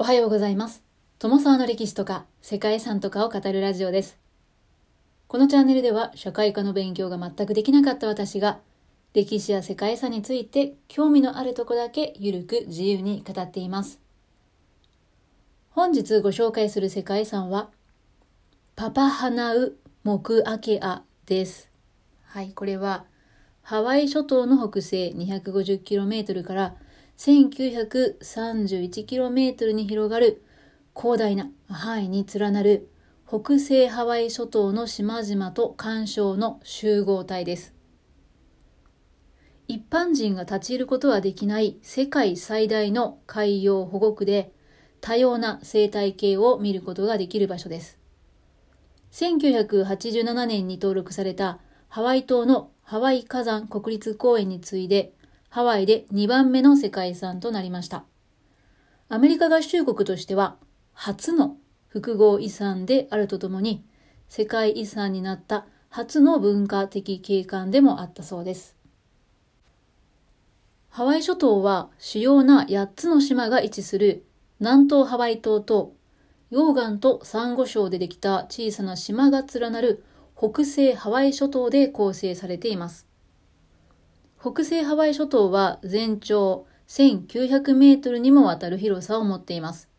おはようございます。友沢の歴史とか世界遺産とかを語るラジオです。このチャンネルでは社会科の勉強が全くできなかった私が歴史や世界遺産について興味のあるとこだけゆるく自由に語っています。本日ご紹介する世界遺産はパパハナウ・モクアケアです。はい、これはハワイ諸島の北西 250km から 1931km に広がる広大な範囲に連なる北西ハワイ諸島の島々と干渉の集合体です。一般人が立ち入ることはできない世界最大の海洋保護区で多様な生態系を見ることができる場所です。1987年に登録されたハワイ島のハワイ火山国立公園に次いでハワイで2番目の世界遺産となりました。アメリカ合衆国としては初の複合遺産であるとともに世界遺産になった初の文化的景観でもあったそうです。ハワイ諸島は主要な8つの島が位置する南東ハワイ島と溶岩とサンゴ礁でできた小さな島が連なる北西ハワイ諸島で構成されています。北西ハワイ諸島は全長1900メートルにもわたる広さを持っています。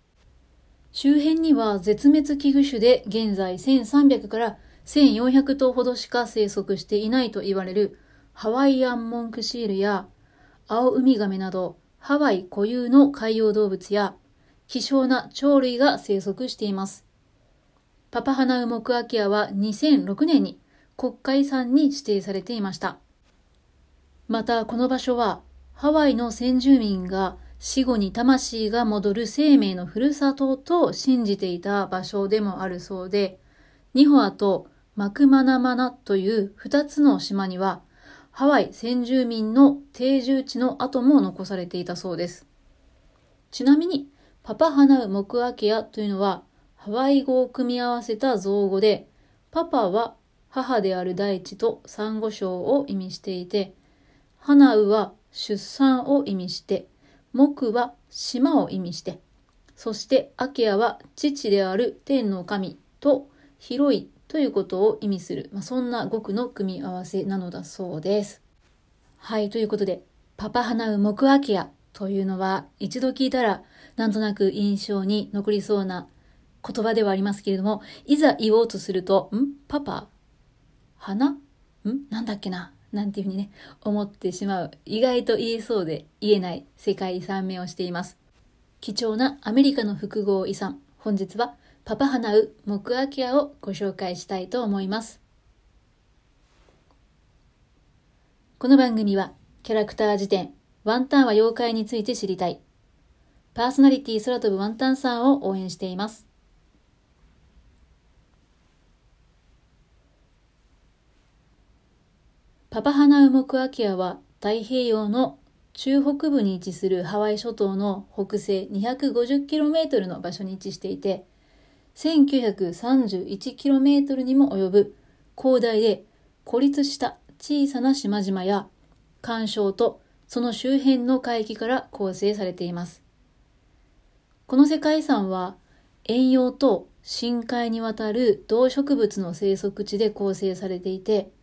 周辺には絶滅危惧種で現在1300から1400頭ほどしか生息していないと言われるハワイアンモンクシールや青ウミガメなどハワイ固有の海洋動物や希少な鳥類が生息しています。パパハナウモクアキアは2006年に国家遺産に指定されていました。またこの場所はハワイの先住民が死後に魂が戻る生命のふるさとと信じていた場所でもあるそうで、ニホアとマクマナマナという二つの島にはハワイ先住民の定住地の跡も残されていたそうです。ちなみに、パパハナウモクアケアというのはハワイ語を組み合わせた造語で、パパは母である大地とサンゴ礁を意味していて、花ウは出産を意味して、木は島を意味して、そしてアケアは父である天の神と広いということを意味する、まあ、そんな語句の組み合わせなのだそうです。はい、ということで、パパハナウモクアケアというのは一度聞いたらなんとなく印象に残りそうな言葉ではありますけれども、いざ言おうとすると、ん？パパ？花ん？なんだっけな？なんていうふうにね、思ってしまう、意外と言えそうで言えない世界遺産名をしています。貴重なアメリカの複合遺産、本日はパパハナウ・モクアキアをご紹介したいと思います。この番組は、キャラクター辞典、ワンタンは妖怪について知りたい。パーソナリティ空飛ぶワンタンさんを応援しています。パパハナウモクアキアは太平洋の中北部に位置するハワイ諸島の北西 250km の場所に位置していて、1931km にも及ぶ広大で孤立した小さな島々や干渉とその周辺の海域から構成されています。この世界遺産は遠洋と深海にわたる動植物の生息地で構成されていて、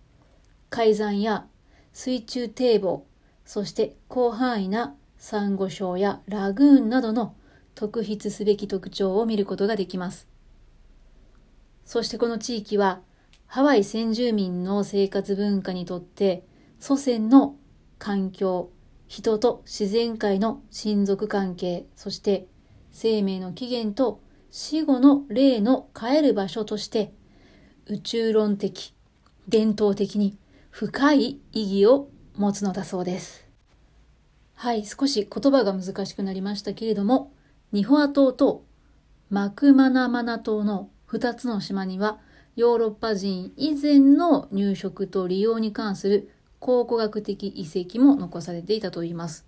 海山や水中堤防、そして広範囲なサンゴ礁やラグーンなどの特筆すべき特徴を見ることができます。そしてこの地域はハワイ先住民の生活文化にとって祖先の環境、人と自然界の親族関係、そして生命の起源と死後の霊の帰る場所として宇宙論的、伝統的に深い意義を持つのだそうです。はい、少し言葉が難しくなりましたけれども、ニホア島とマクマナマナ島の2つの島には、ヨーロッパ人以前の入植と利用に関する考古学的遺跡も残されていたといいます。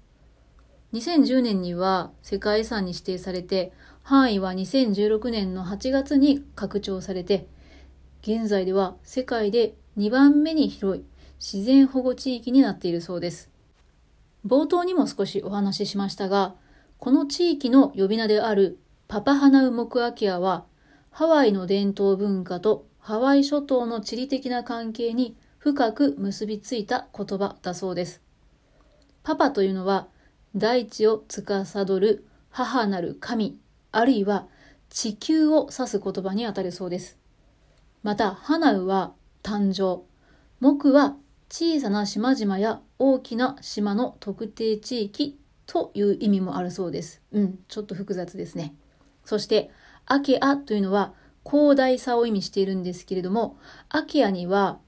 2010年には世界遺産に指定されて、範囲は2016年の8月に拡張されて、現在では世界で2番目に広い自然保護地域になっているそうです。冒頭にも少しお話ししましたが、この地域の呼び名であるパパハナウモクアケアは、ハワイの伝統文化とハワイ諸島の地理的な関係に深く結びついた言葉だそうです。パパというのは、大地を司る母なる神、あるいは地球を指す言葉にあたるそうです。また、ハナウは誕生、木は小さな島々や大きな島の特定地域という意味もあるそうです。うん、ちょっと複雑ですね。そして、アケアというのは広大さを意味しているんですけれども、アケアには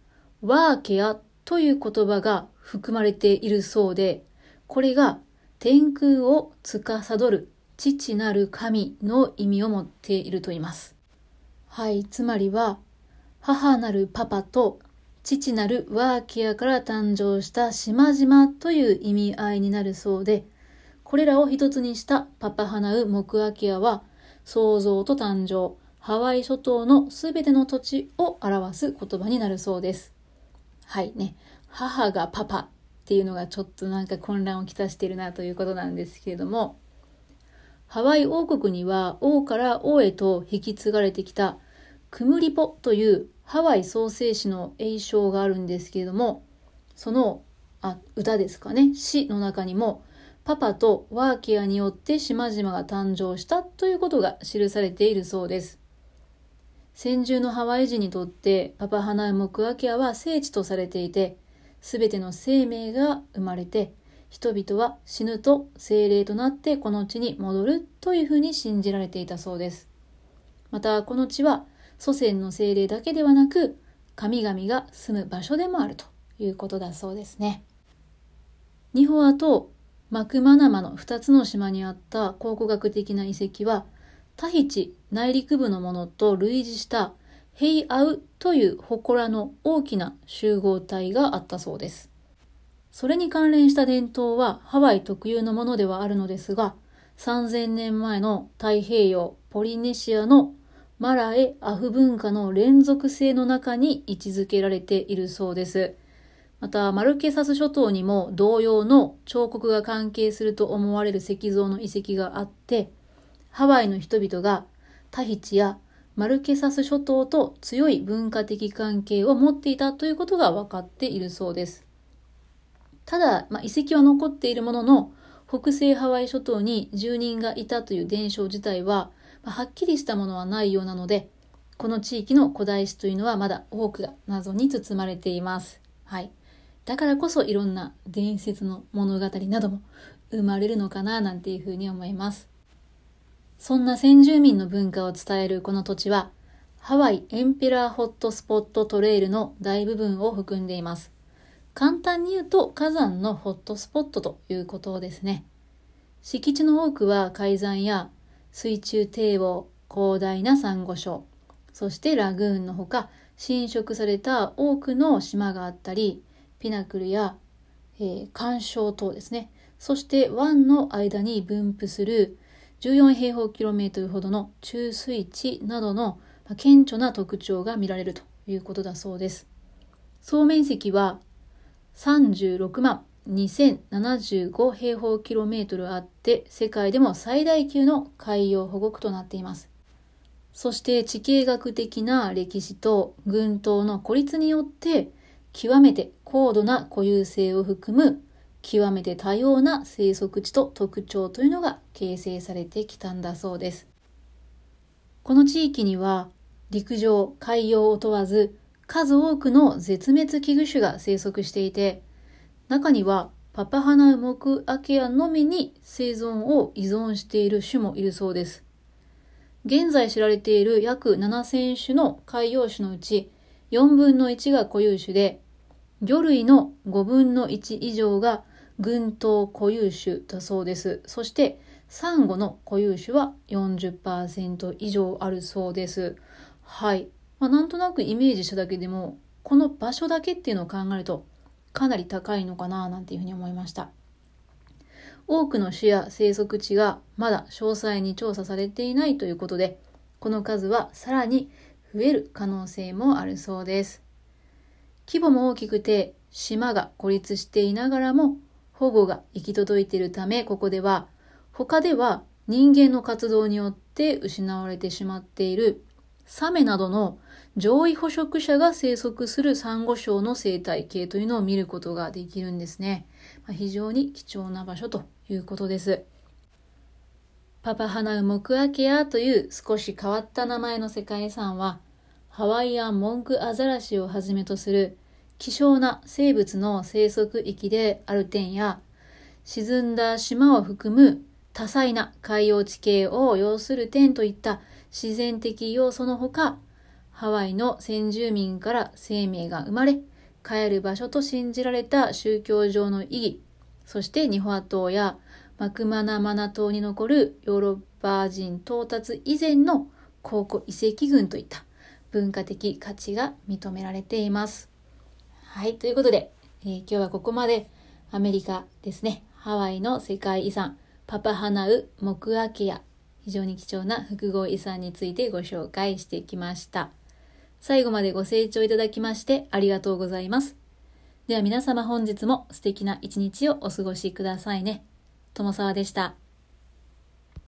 ワーケアという言葉が含まれているそうで、これが天空を司る父なる神の意味を持っていると言います。はい、つまりは、母なるパパと父なるワーキアから誕生した島々という意味合いになるそうで、これらを一つにしたパパハナウ木アキアは、創造と誕生、ハワイ諸島のすべての土地を表す言葉になるそうです。はいね。母がパパっていうのがちょっとなんか混乱をきたしているなということなんですけれども、ハワイ王国には王から王へと引き継がれてきたクムリポというハワイ創生詩の詠唱があるんですけれども、そのあ歌ですかね、詩の中にも、パパとワーキアによって島々が誕生したということが記されているそうです。先住のハワイ人にとってパパハナウモクアキアは聖地とされていて、すべての生命が生まれて、人々は死ぬと精霊となってこの地に戻るというふうに信じられていたそうです。またこの地は祖先の精霊だけではなく神々が住む場所でもあるということだそうですね。ニホアとマクマナマの2つの島にあった考古学的な遺跡はタヒチ内陸部のものと類似したヘイアウという祠の大きな集合体があったそうです。それに関連した伝統はハワイ特有のものではあるのですが、3000年前の太平洋、ポリネシアのマラエ・アフ文化の連続性の中に位置づけられているそうです。また、マルケサス諸島にも同様の彫刻が関係すると思われる石像の遺跡があって、ハワイの人々がタヒチやマルケサス諸島と強い文化的関係を持っていたということが分かっているそうです。ただ、まあ、遺跡は残っているものの、北西ハワイ諸島に住人がいたという伝承自体は、はっきりしたものはないようなので、この地域の古代史というのはまだ多くが謎に包まれています。はい。だからこそいろんな伝説の物語なども生まれるのかななんていうふうに思います。そんな先住民の文化を伝えるこの土地は、ハワイエンペラーホットスポットトレイルの大部分を含んでいます。簡単に言うと火山のホットスポットということですね。敷地の多くは海山や水中堤防、広大なサンゴ礁、そしてラグーンのほか侵食された多くの島があったり、ピナクルや、えー、干渉等ですね。そして湾の間に分布する14平方キロメートルほどの中水地などの顕著な特徴が見られるということだそうです。総面積は36万2075平方キロメートルあって世界でも最大級の海洋保護区となっています。そして地形学的な歴史と群島の孤立によって極めて高度な固有性を含む極めて多様な生息地と特徴というのが形成されてきたんだそうです。この地域には陸上、海洋を問わず数多くの絶滅危惧種が生息していて、中にはパパハナウモクアケアのみに生存を依存している種もいるそうです。現在知られている約7000種の海洋種のうち4分の1が固有種で、魚類の5分の1以上が群島固有種だそうです。そして、サンゴの固有種は40%以上あるそうです。はい。まあ、なんとなくイメージしただけでも、この場所だけっていうのを考えると、かなり高いのかななんていうふうに思いました。多くの種や生息地がまだ詳細に調査されていないということで、この数はさらに増える可能性もあるそうです。規模も大きくて、島が孤立していながらも保護が行き届いているため、ここでは他では人間の活動によって失われてしまっているサメなどの上位捕食者が生息するサンゴ礁の生態系というのを見ることができるんですね。まあ、非常に貴重な場所ということです。パパハナウモクアケアという少し変わった名前の世界遺産は、ハワイアンモンクアザラシをはじめとする希少な生物の生息域である点や、沈んだ島を含む多彩な海洋地形を要する点といった自然的要素のほか、ハワイの先住民から生命が生まれ、帰る場所と信じられた宗教上の意義、そしてニホア島やマクマナマナ島に残るヨーロッパ人到達以前の考古遺跡群といった文化的価値が認められています。はい、ということで、えー、今日はここまでアメリカですね、ハワイの世界遺産、パパハナウ・モクアケア、非常に貴重な複合遺産についてご紹介してきました。最後までご清聴いただきましてありがとうございます。では皆様本日も素敵な一日をお過ごしくださいね。ともさわでした。